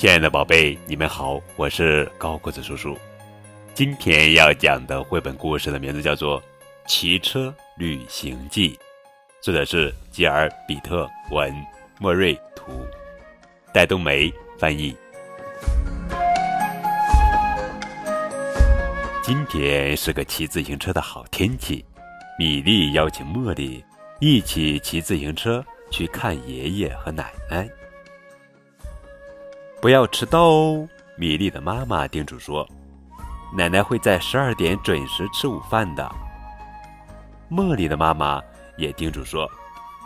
亲爱的宝贝，你们好，我是高个子叔叔。今天要讲的绘本故事的名字叫做《骑车旅行记》，作者是吉尔·比特文，莫瑞图，戴冬梅翻译。今天是个骑自行车的好天气，米莉邀请茉莉一起骑自行车去看爷爷和奶奶。不要迟到哦！米莉的妈妈叮嘱说：“奶奶会在十二点准时吃午饭的。”茉莉的妈妈也叮嘱说：“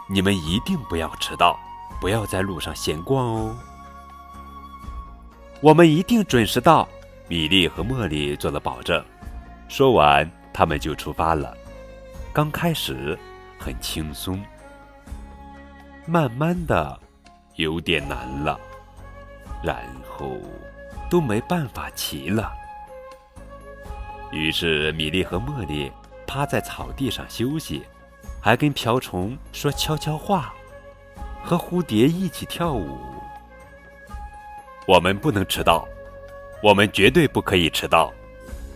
你们一定不要迟到，不要在路上闲逛哦。”我们一定准时到，米莉和茉莉做了保证。说完，他们就出发了。刚开始很轻松，慢慢的有点难了。然后都没办法骑了。于是米莉和茉莉趴在草地上休息，还跟瓢虫说悄悄话，和蝴蝶一起跳舞。我们不能迟到，我们绝对不可以迟到。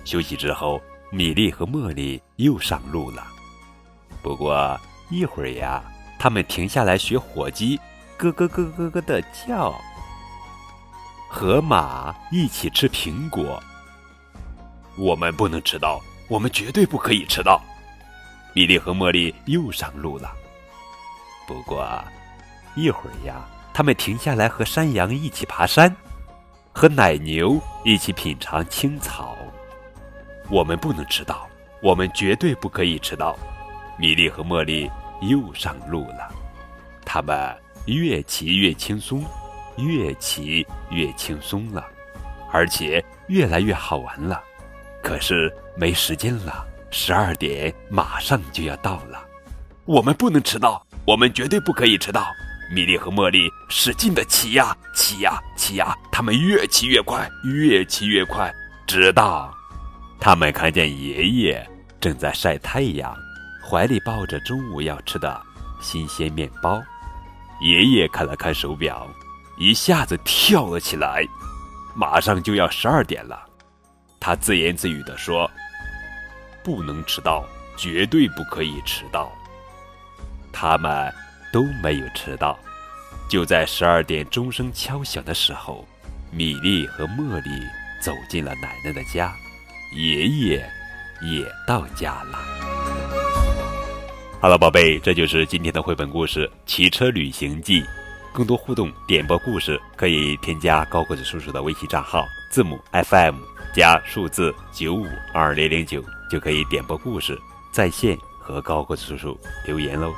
休息之后，米莉和茉莉又上路了。不过一会儿呀，他们停下来学火鸡咯咯咯咯咯的叫。和马一起吃苹果。我们不能迟到，我们绝对不可以迟到。米莉和茉莉又上路了。不过，一会儿呀，他们停下来和山羊一起爬山，和奶牛一起品尝青草。我们不能迟到，我们绝对不可以迟到。米莉和茉莉又上路了。他们越骑越轻松。越骑越轻松了，而且越来越好玩了。可是没时间了，十二点马上就要到了，我们不能迟到，我们绝对不可以迟到。米莉和茉莉使劲地骑呀骑呀骑呀，他们越骑越快，越骑越快，直到他们看见爷爷正在晒太阳，怀里抱着中午要吃的新鲜面包。爷爷看了看手表。一下子跳了起来，马上就要十二点了。他自言自语地说：“不能迟到，绝对不可以迟到。”他们都没有迟到。就在十二点钟声敲响的时候，米莉和茉莉走进了奶奶的家，爷爷也到家了。好了，宝贝，这就是今天的绘本故事《骑车旅行记》。更多互动点播故事，可以添加高个子叔叔的微信账号，字母 FM 加数字九五二零零九，就可以点播故事，在线和高个子叔叔留言喽。